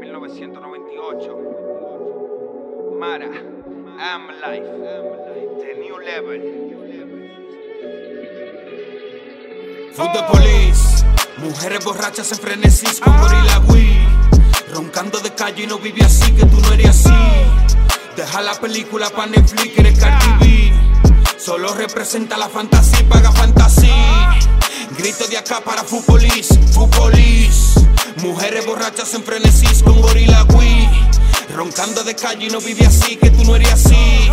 1998. Mara, I'm Life, The New Level. Food the police, mujeres borrachas en frenesis con gorila Wii. Roncando de calle y no vive así, que tú no eres así. Deja la película pa' Netflix, eres Cardi B. Solo representa la fantasía y paga fantasía. Grito de acá para Police. Mujeres borrachas en frenesis con gorila Wii. Roncando de calle y no vive así, que tú no eres así.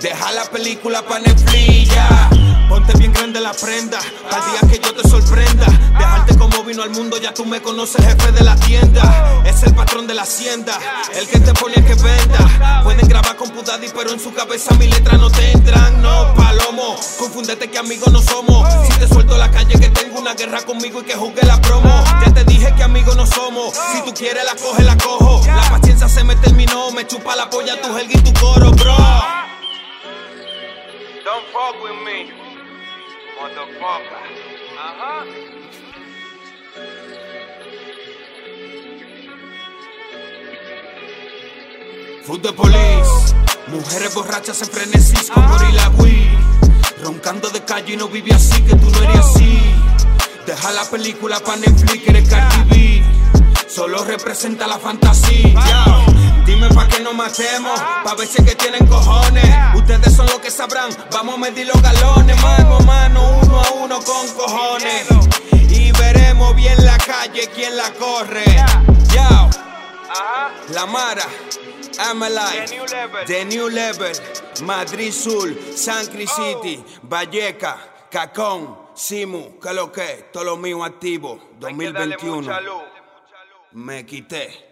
Deja la película pa' Netflix, ya. Ponte bien grande la prenda, al día que yo te sorprenda. Dejarte como vino al mundo, ya tú me conoces, jefe de la tienda. Es el patrón de la hacienda, el que te pone que venda. Pueden grabar con Pudadi, pero en su cabeza mi letras no te entran. No, palomo, confundete que amigos no somos. Si te suelto la calle, que tengo una guerra conmigo y que jugué la promo. Ya te dije que amigos no somos. Si tú quieres la coge, la cojo. La paciencia se me terminó, me chupa la polla tu helga y tu coro, bro. Don't fuck with me, motherfucker. Ajá. Food the police, mujeres borrachas en frenesis con gorila Wii. Roncando de calle y no vive así, que tú no eres así. Deja la película pa' Netflix, eres Cardi B. Solo representa la fantasía. Dime pa' que no matemos, pa' ver si es que tienen cojones. Ustedes son los que sabrán, vamos a medir los galones, mano a mano, uno a uno con cojones. Y veremos bien la calle quién la corre. Yao. La Mara, I'm alive, The New Level. The New Level, Madrid Sur, San Cris City, Valleca, Cacón, Simu, que lo que, todo lo mío activo, Hay que darle 2021, mucha luz. me quité.